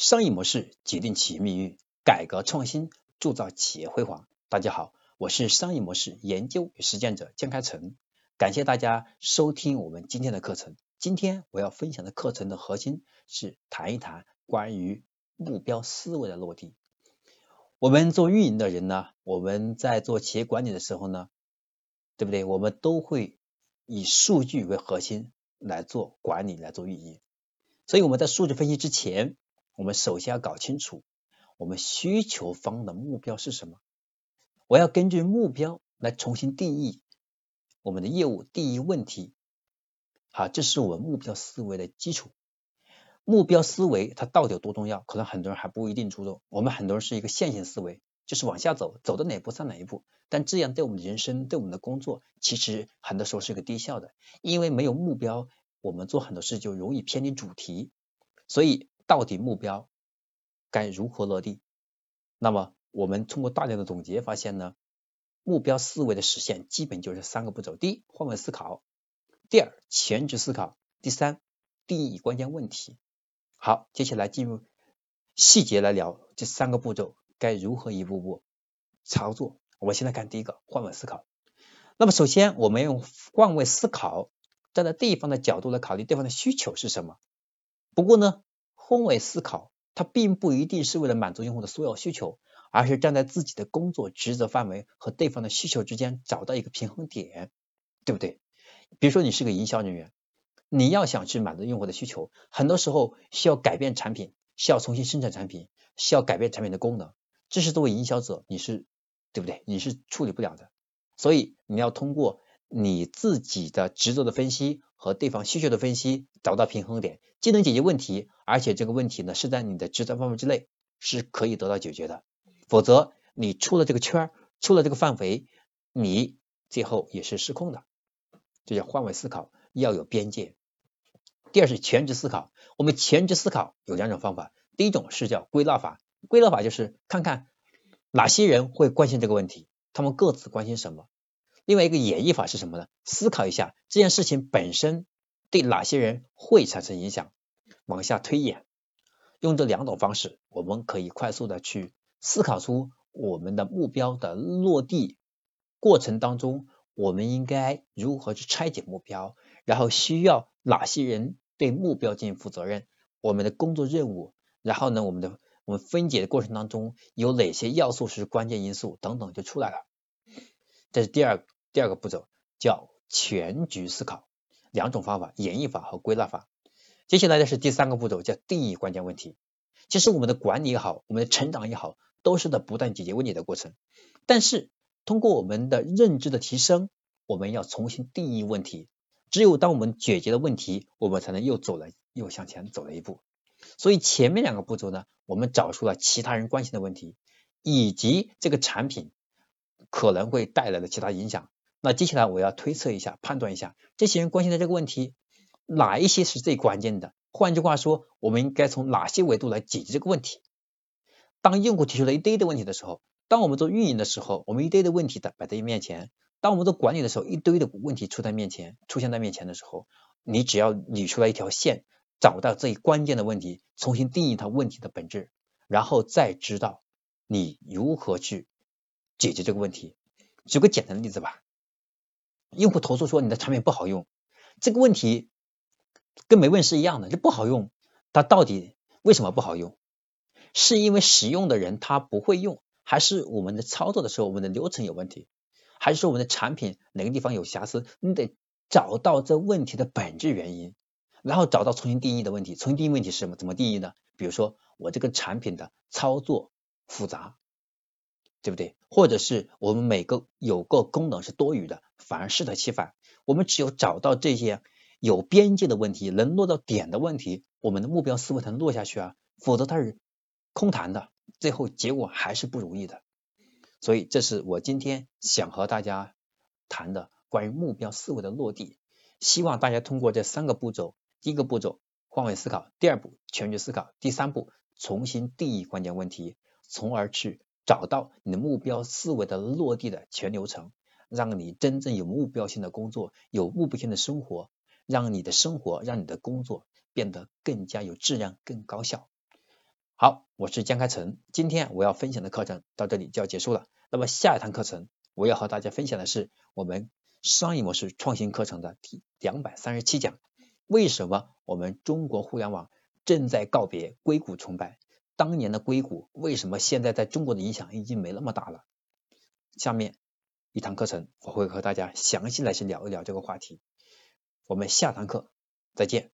商业模式决定企业命运，改革创新铸造企业辉煌。大家好，我是商业模式研究与实践者江开成，感谢大家收听我们今天的课程。今天我要分享的课程的核心是谈一谈关于目标思维的落地。我们做运营的人呢，我们在做企业管理的时候呢，对不对？我们都会以数据为核心来做管理，来做运营。所以我们在数据分析之前。我们首先要搞清楚我们需求方的目标是什么。我要根据目标来重新定义我们的业务，定义问题。好，这是我们目标思维的基础。目标思维它到底有多重要？可能很多人还不一定注重。我们很多人是一个线性思维，就是往下走，走到哪步算哪一步。但这样对我们的人生、对我们的工作，其实很多时候是一个低效的。因为没有目标，我们做很多事就容易偏离主题。所以。到底目标该如何落地？那么我们通过大量的总结发现呢，目标思维的实现基本就是三个步骤：第一，换位思考；第二，前置思考；第三，定义关键问题。好，接下来进入细节来聊这三个步骤该如何一步步操作。我们先来看第一个换位思考。那么首先我们用换位思考，站在对方的角度来考虑对方的需求是什么。不过呢。换位思考，它并不一定是为了满足用户的所有需求，而是站在自己的工作职责范围和对方的需求之间找到一个平衡点，对不对？比如说你是个营销人员，你要想去满足用户的需求，很多时候需要改变产品，需要重新生产产品，需要改变产品的功能，这是作为营销者你是对不对？你是处理不了的，所以你要通过你自己的职责的分析。和对方需求的分析，找到平衡点，既能解决问题，而且这个问题呢是在你的职责范围之内，是可以得到解决的。否则你出了这个圈儿，出了这个范围，你最后也是失控的。这叫换位思考，要有边界。第二是全职思考，我们全职思考有两种方法，第一种是叫归纳法，归纳法就是看看哪些人会关心这个问题，他们各自关心什么。另外一个演绎法是什么呢？思考一下这件事情本身对哪些人会产生影响，往下推演。用这两种方式，我们可以快速的去思考出我们的目标的落地过程当中，我们应该如何去拆解目标，然后需要哪些人对目标进行负责任，我们的工作任务，然后呢，我们的我们分解的过程当中有哪些要素是关键因素等等就出来了。这是第二。第二个步骤叫全局思考，两种方法：演绎法和归纳法。接下来的是第三个步骤，叫定义关键问题。其实我们的管理也好，我们的成长也好，都是在不断解决问题的过程。但是通过我们的认知的提升，我们要重新定义问题。只有当我们解决了问题，我们才能又走了又向前走了一步。所以前面两个步骤呢，我们找出了其他人关心的问题，以及这个产品可能会带来的其他影响。那接下来我要推测一下，判断一下这些人关心的这个问题，哪一些是最关键的？换句话说，我们应该从哪些维度来解决这个问题？当用户提出了一堆的问题的时候，当我们做运营的时候，我们一堆的问题的摆在面前；当我们做管理的时候，一堆的问题出在面前，出现在面前的时候，你只要捋出来一条线，找到最关键的问题，重新定义它问题的本质，然后再知道你如何去解决这个问题。举个简单的例子吧。用户投诉说你的产品不好用，这个问题跟没问是一样的，就不好用。它到底为什么不好用？是因为使用的人他不会用，还是我们的操作的时候我们的流程有问题，还是说我们的产品哪个地方有瑕疵？你得找到这问题的本质原因，然后找到重新定义的问题。重新定义问题是什么？怎么定义呢？比如说我这个产品的操作复杂。对不对？或者是我们每个有个功能是多余的，反而适得其反。我们只有找到这些有边界的问题，能落到点的问题，我们的目标思维才能落下去啊。否则它是空谈的，最后结果还是不如意的。所以这是我今天想和大家谈的关于目标思维的落地。希望大家通过这三个步骤：第一个步骤换位思考，第二步全局思考，第三步重新定义关键问题，从而去。找到你的目标思维的落地的全流程，让你真正有目标性的工作，有目标性的生活，让你的生活，让你的工作变得更加有质量、更高效。好，我是江开成，今天我要分享的课程到这里就要结束了。那么下一堂课程我要和大家分享的是我们商业模式创新课程的第两百三十七讲，为什么我们中国互联网正在告别硅谷崇拜？当年的硅谷为什么现在在中国的影响已经没那么大了？下面一堂课程我会和大家详细来去聊一聊这个话题。我们下堂课再见。